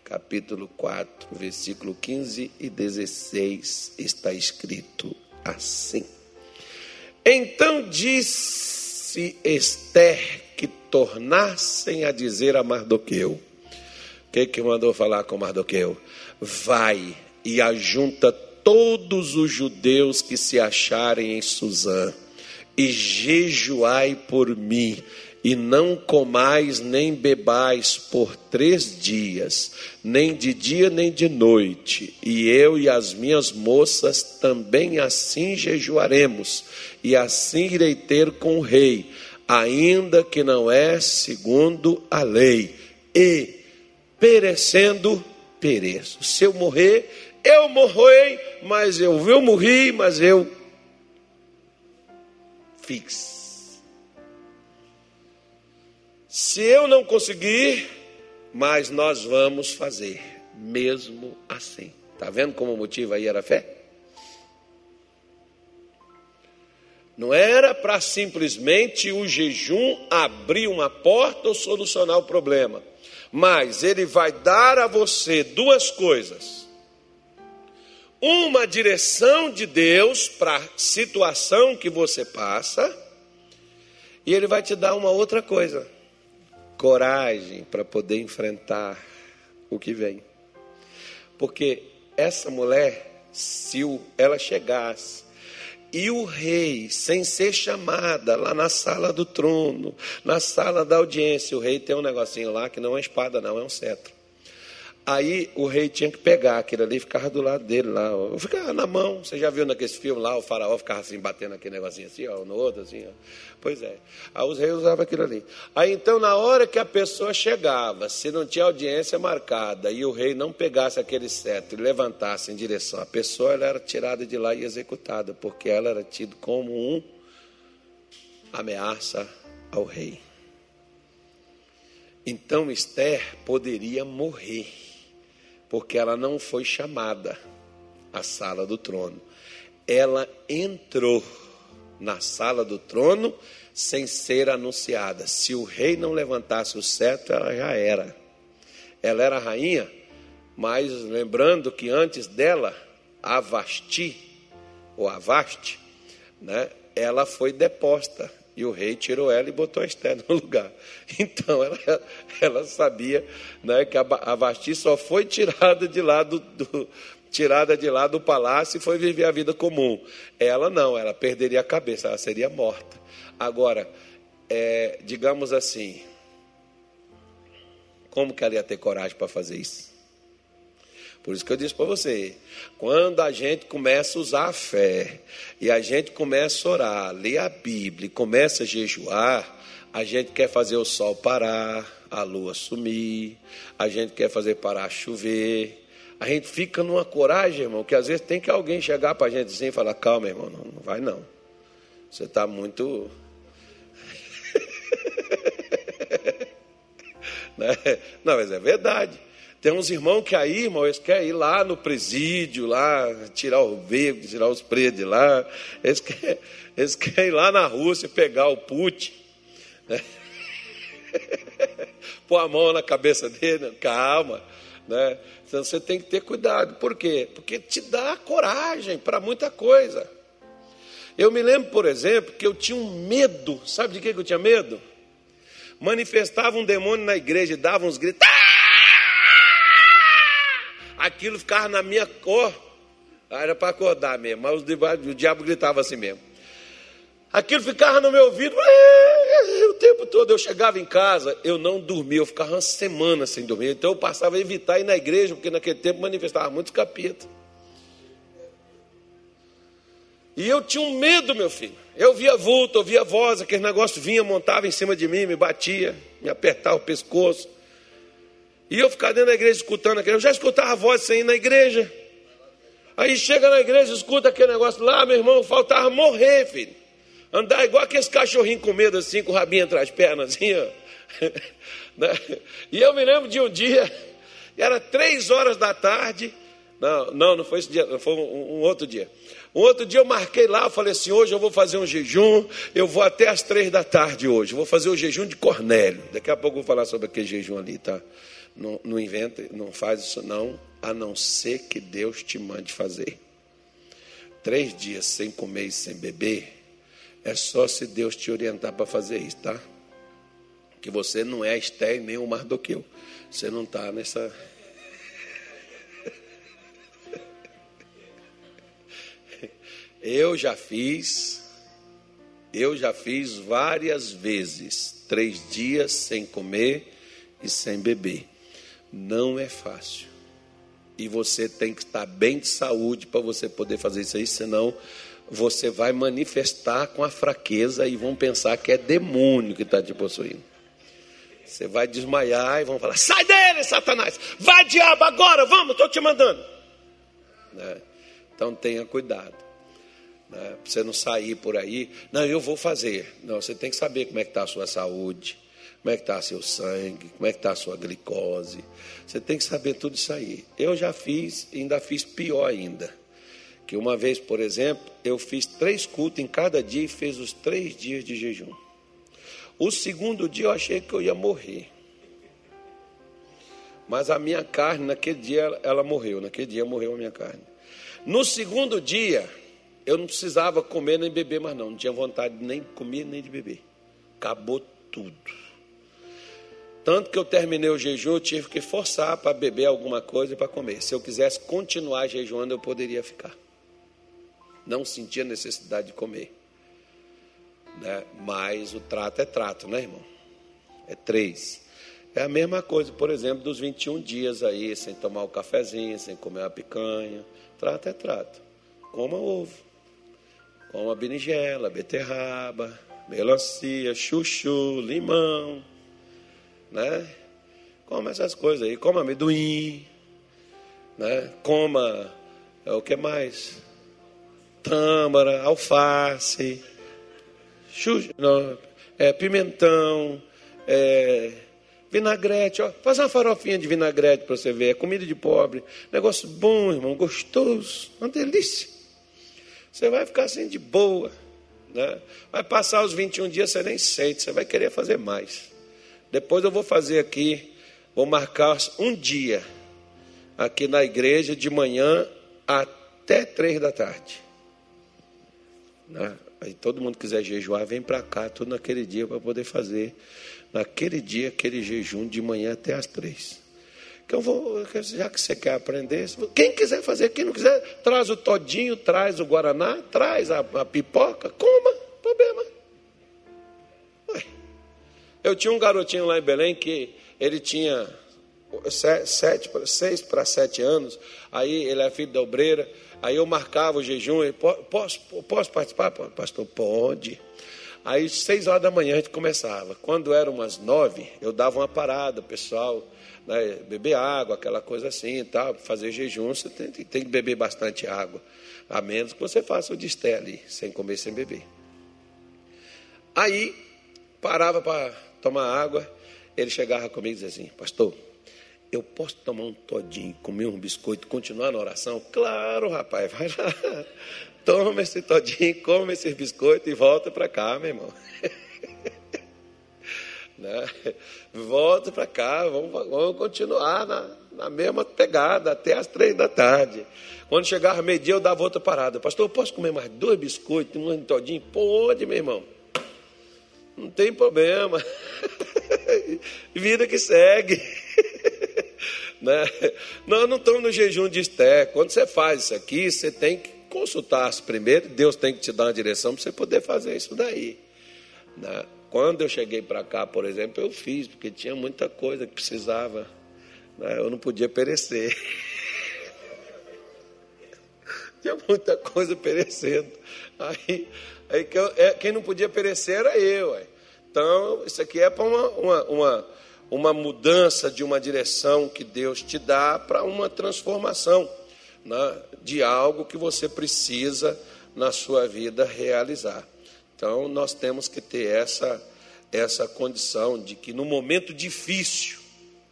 capítulo 4, versículo 15 e 16. Está escrito assim. Então disse Esther que tornassem a dizer a Mardoqueu. O que, que mandou falar com Mardoqueu? Vai e ajunta todos os judeus que se acharem em Suzã e jejuai por mim e não comais nem bebais por três dias, nem de dia nem de noite, e eu e as minhas moças também assim jejuaremos, e assim irei ter com o rei, ainda que não é segundo a lei, e perecendo, pereço. Se eu morrer, eu morrei, mas eu, eu morri, mas eu fiz Se eu não conseguir, mas nós vamos fazer, mesmo assim. Está vendo como o motivo aí era a fé? Não era para simplesmente o jejum abrir uma porta ou solucionar o problema, mas ele vai dar a você duas coisas: uma direção de Deus para a situação que você passa, e ele vai te dar uma outra coisa coragem para poder enfrentar o que vem. Porque essa mulher, se ela chegasse e o rei, sem ser chamada, lá na sala do trono, na sala da audiência, o rei tem um negocinho lá que não é espada, não, é um cetro. Aí o rei tinha que pegar aquilo ali e ficava do lado dele lá. Ficava na mão. Você já viu naquele filme lá, o faraó ficava assim, batendo aquele negocinho assim, ó, no outro, assim, ó. Pois é. Aí os reis usavam aquilo ali. Aí então, na hora que a pessoa chegava, se não tinha audiência marcada e o rei não pegasse aquele cetro e levantasse em direção à pessoa, ela era tirada de lá e executada, porque ela era tida como um ameaça ao rei. Então Esther poderia morrer porque ela não foi chamada à sala do trono. Ela entrou na sala do trono sem ser anunciada. Se o rei não levantasse o cetro, ela já era. Ela era rainha, mas lembrando que antes dela, Avasti, ou Avaste, né, ela foi deposta. E o rei tirou ela e botou a Esther no lugar. Então ela, ela sabia né, que a, Vasti só foi tirada de lá do, do, tirada de lá do palácio e foi viver a vida comum. Ela não, ela perderia a cabeça, ela seria morta. Agora, é, digamos assim, como que ela ia ter coragem para fazer isso? Por isso que eu disse para você, quando a gente começa a usar a fé e a gente começa a orar, ler a Bíblia, começa a jejuar, a gente quer fazer o sol parar, a lua sumir, a gente quer fazer parar chover. A gente fica numa coragem, irmão, que às vezes tem que alguém chegar para a gente assim e falar: calma, irmão, não, não vai não. Você está muito. Né? não, mas é verdade. Tem uns irmãos que aí, irmão, eles querem ir lá no presídio, lá, tirar o verde, tirar os pretos de lá. Eles querem, eles querem ir lá na Rússia pegar o Putin. Né? Pôr a mão na cabeça dele, calma. Né? Então você tem que ter cuidado. Por quê? Porque te dá coragem para muita coisa. Eu me lembro, por exemplo, que eu tinha um medo. Sabe de que eu tinha medo? Manifestava um demônio na igreja e dava uns gritos. Ah! Aquilo ficava na minha cor. Ah, era para acordar mesmo, mas o diabo gritava assim mesmo. Aquilo ficava no meu ouvido o tempo todo. Eu chegava em casa, eu não dormia, eu ficava uma semana sem dormir. Então eu passava a evitar ir na igreja, porque naquele tempo manifestava muitos capítulos. E eu tinha um medo, meu filho. Eu via vulto, eu via voz, aquele negócio vinha, montava em cima de mim, me batia, me apertava o pescoço. E eu ficava dentro da igreja escutando aquele. Eu já escutava a voz ir na igreja. Aí chega na igreja, escuta aquele negócio lá, meu irmão, faltava morrer, filho. Andar igual aqueles cachorrinhos com medo, assim, com o rabinho entre as pernas, assim, ó. Né? E eu me lembro de um dia, era três horas da tarde. Não, não, não foi esse dia, foi um, um outro dia. Um outro dia eu marquei lá, eu falei assim: hoje eu vou fazer um jejum, eu vou até as três da tarde hoje. Vou fazer o jejum de Cornélio. Daqui a pouco eu vou falar sobre aquele jejum ali, tá? Não, não inventa, não faz isso não, a não ser que Deus te mande fazer. Três dias sem comer e sem beber, é só se Deus te orientar para fazer isso, tá? Que você não é Esté nem o Mardoqueu. Você não está nessa. Eu já fiz, eu já fiz várias vezes, três dias sem comer e sem beber. Não é fácil. E você tem que estar bem de saúde para você poder fazer isso aí, senão você vai manifestar com a fraqueza e vão pensar que é demônio que está te possuindo. Você vai desmaiar e vão falar: sai dele, Satanás! Vai, diabo, agora, vamos, estou te mandando. Né? Então tenha cuidado. Né? Para você não sair por aí, não, eu vou fazer. Não, você tem que saber como é que está a sua saúde como é que está seu sangue, como é que está sua glicose. Você tem que saber tudo isso aí. Eu já fiz, ainda fiz pior ainda. Que uma vez, por exemplo, eu fiz três cultos em cada dia e fez os três dias de jejum. O segundo dia eu achei que eu ia morrer. Mas a minha carne, naquele dia, ela morreu. Naquele dia morreu a minha carne. No segundo dia, eu não precisava comer nem beber mais, não. Não tinha vontade nem de comer nem de beber. Acabou tudo. Tanto que eu terminei o jejum, eu tive que forçar para beber alguma coisa e para comer. Se eu quisesse continuar jejuando, eu poderia ficar. Não sentia necessidade de comer. Né? Mas o trato é trato, né, irmão? É três. É a mesma coisa, por exemplo, dos 21 dias aí, sem tomar o cafezinho, sem comer a picanha. Trato é trato. Coma ovo. Coma berinjela, beterraba, melancia, chuchu, limão né? Coma essas coisas aí, coma amendoim, né? Coma é, o que mais? Tâmara, alface, não, é, pimentão, é, vinagrete, ó, faz uma farofinha de vinagrete para você ver, é comida de pobre, negócio bom, irmão, gostoso, uma delícia. Você vai ficar assim de boa, né? Vai passar os 21 dias, você nem sente, você vai querer fazer mais. Depois eu vou fazer aqui, vou marcar um dia aqui na igreja de manhã até três da tarde. Né? Aí todo mundo quiser jejuar, vem para cá, tudo naquele dia para poder fazer. Naquele dia, aquele jejum de manhã até as três. Que eu vou, já que você quer aprender, quem quiser fazer, quem não quiser, traz o todinho, traz o guaraná, traz a, a pipoca, coma, problema. Eu tinha um garotinho lá em Belém que ele tinha sete, seis para sete anos, aí ele é filho da obreira, aí eu marcava o jejum, e, posso, posso participar, pastor? Pode. Aí, seis horas da manhã, a gente começava. Quando eram umas nove, eu dava uma parada, pessoal, né, beber água, aquela coisa assim, tá? fazer jejum, você tem, tem, que beber bastante água, a menos que você faça o disté ali, sem comer, sem beber. Aí, parava para tomar água, ele chegava comigo e dizia assim, pastor, eu posso tomar um todinho, comer um biscoito, continuar na oração? Claro, rapaz, vai lá. Toma esse todinho, come esse biscoito e volta para cá, meu irmão. né? Volta para cá, vamos, vamos continuar na, na, mesma pegada até as três da tarde. Quando chegava meio-dia, eu dava outra parada. Pastor, eu posso comer mais dois biscoitos, um todinho? Pode, meu irmão. Não tem problema. Vida que segue. né? Nós não estamos no jejum de Esté. Quando você faz isso aqui, você tem que consultar primeiro. Deus tem que te dar uma direção para você poder fazer isso daí. Né? Quando eu cheguei para cá, por exemplo, eu fiz, porque tinha muita coisa que precisava. Né? Eu não podia perecer. tinha muita coisa perecendo. Aí Aí é, quem não podia perecer era eu. Ué. Então, isso aqui é para uma, uma, uma, uma, mudança de uma direção que Deus te dá para uma transformação né, de algo que você precisa na sua vida realizar. Então, nós temos que ter essa, essa condição de que no momento difícil,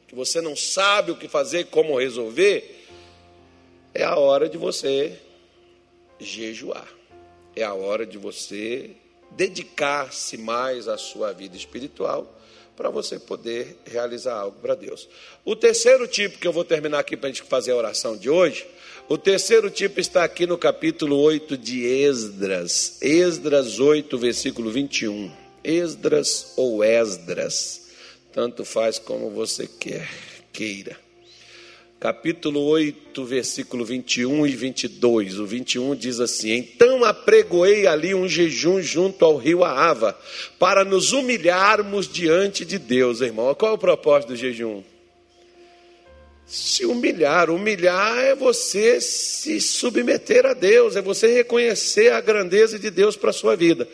que você não sabe o que fazer, como resolver, é a hora de você jejuar é a hora de você dedicar-se mais à sua vida espiritual para você poder realizar algo para Deus. O terceiro tipo que eu vou terminar aqui para a gente fazer a oração de hoje, o terceiro tipo está aqui no capítulo 8 de Esdras, Esdras 8, versículo 21. Esdras ou Esdras, tanto faz como você quer, queira capítulo 8, versículo 21 e 22. O 21 diz assim: Então apregoei ali um jejum junto ao rio Aava, para nos humilharmos diante de Deus, irmão. Qual é o propósito do jejum? Se humilhar. Humilhar é você se submeter a Deus, é você reconhecer a grandeza de Deus para a sua vida.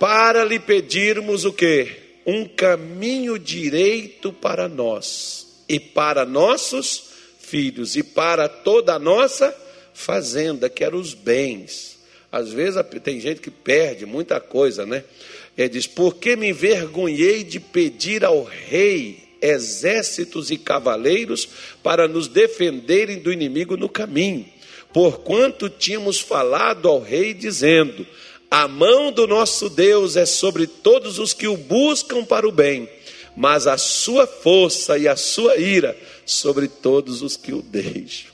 Para lhe pedirmos o quê? Um caminho direito para nós e para nossos filhos e para toda a nossa fazenda, que eram os bens. Às vezes tem gente que perde muita coisa, né? Ele diz: Porque me envergonhei de pedir ao rei exércitos e cavaleiros para nos defenderem do inimigo no caminho, porquanto tínhamos falado ao rei, dizendo: A mão do nosso Deus é sobre todos os que o buscam para o bem, mas a sua força e a sua ira sobre todos os que o deixam.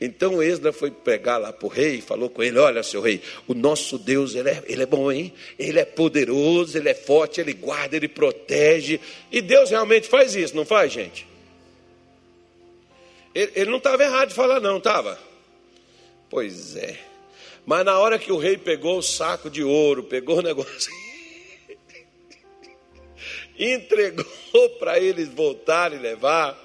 Então Esdras foi pegar lá para o rei e falou com ele: Olha, seu rei, o nosso Deus ele é, ele é bom, hein? Ele é poderoso, ele é forte, ele guarda, ele protege. E Deus realmente faz isso, não faz, gente? Ele, ele não estava errado de falar, não, estava? Pois é. Mas na hora que o rei pegou o saco de ouro, pegou o negócio, entregou para eles voltarem e levar.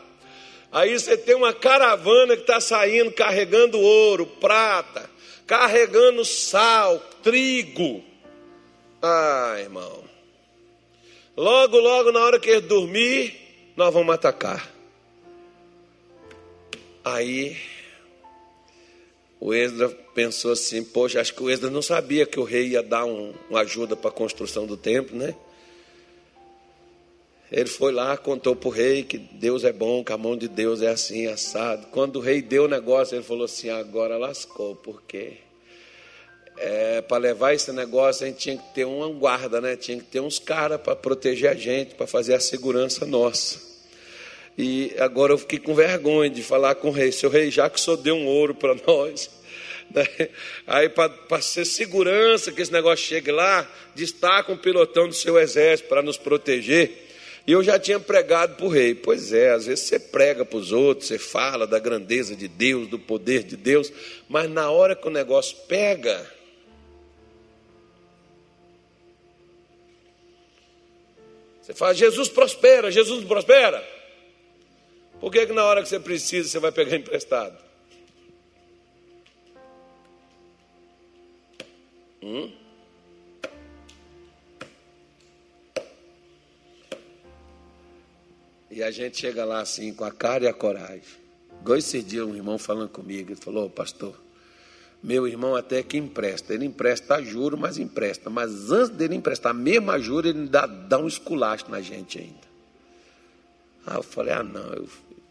Aí você tem uma caravana que está saindo carregando ouro, prata, carregando sal, trigo. Ah, irmão. Logo, logo, na hora que eles dormir, nós vamos atacar. Aí o Esdras pensou assim: Poxa, acho que o Esdras não sabia que o rei ia dar um, uma ajuda para a construção do templo, né? Ele foi lá, contou para o rei que Deus é bom, que a mão de Deus é assim, assado. Quando o rei deu o negócio, ele falou assim: agora lascou, porque é, para levar esse negócio a gente tinha que ter uma guarda, né? tinha que ter uns caras para proteger a gente, para fazer a segurança nossa. E agora eu fiquei com vergonha de falar com o rei: seu rei, já que o senhor deu um ouro para nós. Né? Aí, para ser segurança que esse negócio chegue lá, destaca um pilotão do seu exército para nos proteger. E eu já tinha pregado para o rei. Pois é, às vezes você prega para os outros, você fala da grandeza de Deus, do poder de Deus, mas na hora que o negócio pega, você fala, Jesus prospera, Jesus prospera. Por que, que na hora que você precisa você vai pegar emprestado? Hum? E a gente chega lá assim, com a cara e a coragem. Igual esse dia um irmão falando comigo, ele falou, oh, pastor, meu irmão até que empresta. Ele empresta a juro, mas empresta. Mas antes dele emprestar a mesma juro, ele dá, dá um esculacho na gente ainda. Aí eu falei, ah não, eu, eu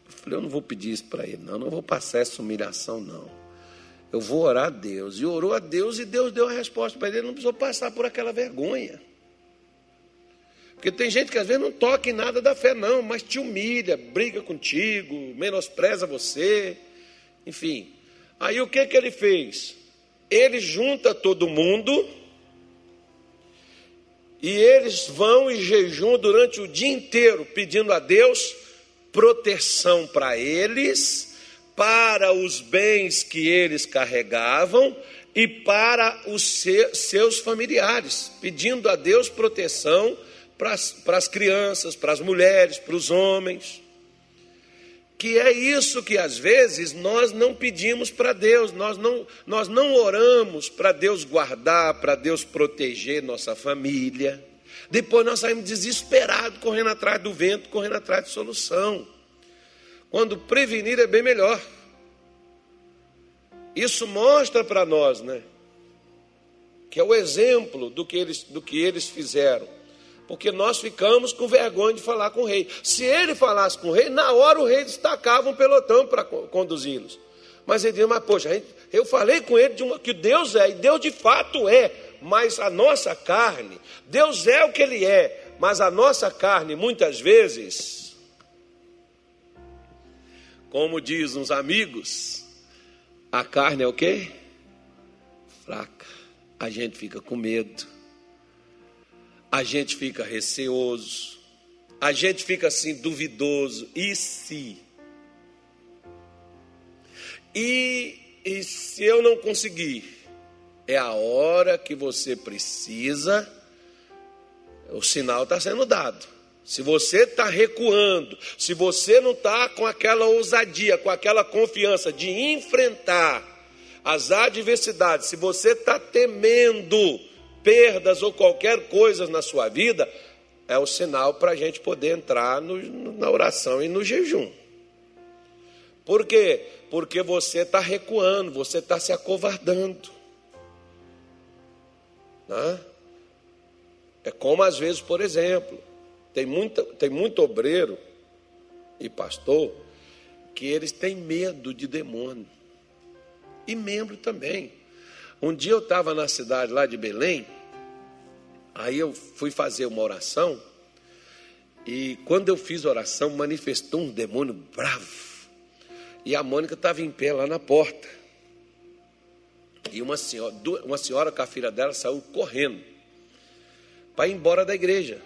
falei, eu não vou pedir isso para ele, não, não vou passar essa humilhação, não. Eu vou orar a Deus. E orou a Deus e Deus deu a resposta para ele, ele não precisou passar por aquela vergonha. Porque tem gente que às vezes não toca em nada da fé, não, mas te humilha, briga contigo, menospreza você, enfim. Aí o que, que ele fez? Ele junta todo mundo e eles vão e jejum durante o dia inteiro, pedindo a Deus proteção para eles, para os bens que eles carregavam e para os seus familiares, pedindo a Deus proteção para as, crianças, para as mulheres, para os homens. Que é isso que às vezes nós não pedimos para Deus, nós não, nós não oramos para Deus guardar, para Deus proteger nossa família. Depois nós saímos desesperados, correndo atrás do vento, correndo atrás de solução. Quando prevenir é bem melhor. Isso mostra para nós, né? Que é o exemplo do que eles, do que eles fizeram porque nós ficamos com vergonha de falar com o rei. Se ele falasse com o rei, na hora o rei destacava um pelotão para conduzi-los. Mas ele dizia, mas poxa, eu falei com ele de uma, que Deus é, e Deus de fato é, mas a nossa carne, Deus é o que ele é, mas a nossa carne, muitas vezes, como diz uns amigos, a carne é o quê? Fraca. A gente fica com medo a gente fica receoso, a gente fica assim duvidoso. E se? E, e se eu não conseguir? É a hora que você precisa, o sinal está sendo dado. Se você está recuando, se você não está com aquela ousadia, com aquela confiança de enfrentar as adversidades, se você está temendo, perdas ou qualquer coisa na sua vida, é o sinal para a gente poder entrar no, na oração e no jejum. Por quê? Porque você está recuando, você está se acovardando. Né? É como às vezes, por exemplo, tem, muita, tem muito obreiro e pastor que eles têm medo de demônio. E membro também. Um dia eu estava na cidade lá de Belém, aí eu fui fazer uma oração, e quando eu fiz oração, manifestou um demônio bravo. E a Mônica estava em pé lá na porta. E uma senhora, uma senhora com a filha dela saiu correndo para ir embora da igreja.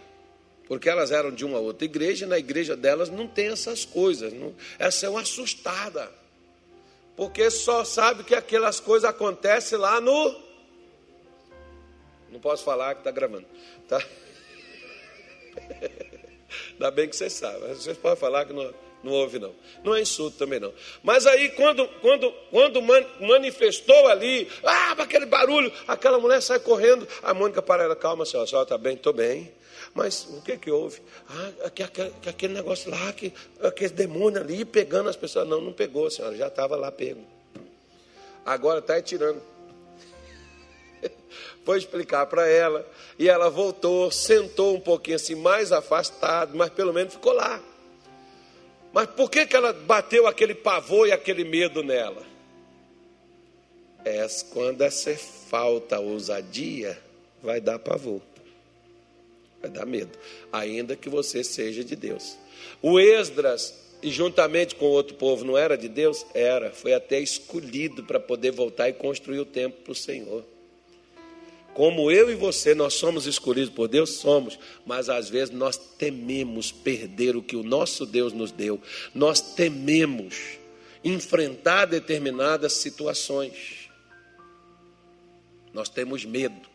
Porque elas eram de uma outra igreja, e na igreja delas não tem essas coisas. Não, elas são assustadas porque só sabe que aquelas coisas acontecem lá no. Não posso falar que está gravando, tá? Ainda bem que vocês sabem. Vocês podem falar que não, não houve, não. Não é insulto também, não. Mas aí, quando, quando, quando manifestou ali, ah, aquele barulho, aquela mulher sai correndo. A Mônica para ela, calma, senhora, senhora está bem? Estou bem. Mas o que que houve? Ah, aquele, aquele negócio lá, que, aquele demônio ali pegando as pessoas. Não, não pegou, senhora, já estava lá pego. Agora está tirando. Foi explicar para ela. E ela voltou, sentou um pouquinho assim, mais afastado, mas pelo menos ficou lá. Mas por que, que ela bateu aquele pavor e aquele medo nela? É quando essa falta ousadia, vai dar pavor. Vai dar medo, ainda que você seja de Deus. O Esdras, e juntamente com outro povo, não era de Deus? Era, foi até escolhido para poder voltar e construir o templo para o Senhor. Como eu e você, nós somos escolhidos por Deus, somos, mas às vezes nós tememos perder o que o nosso Deus nos deu, nós tememos enfrentar determinadas situações, nós temos medo.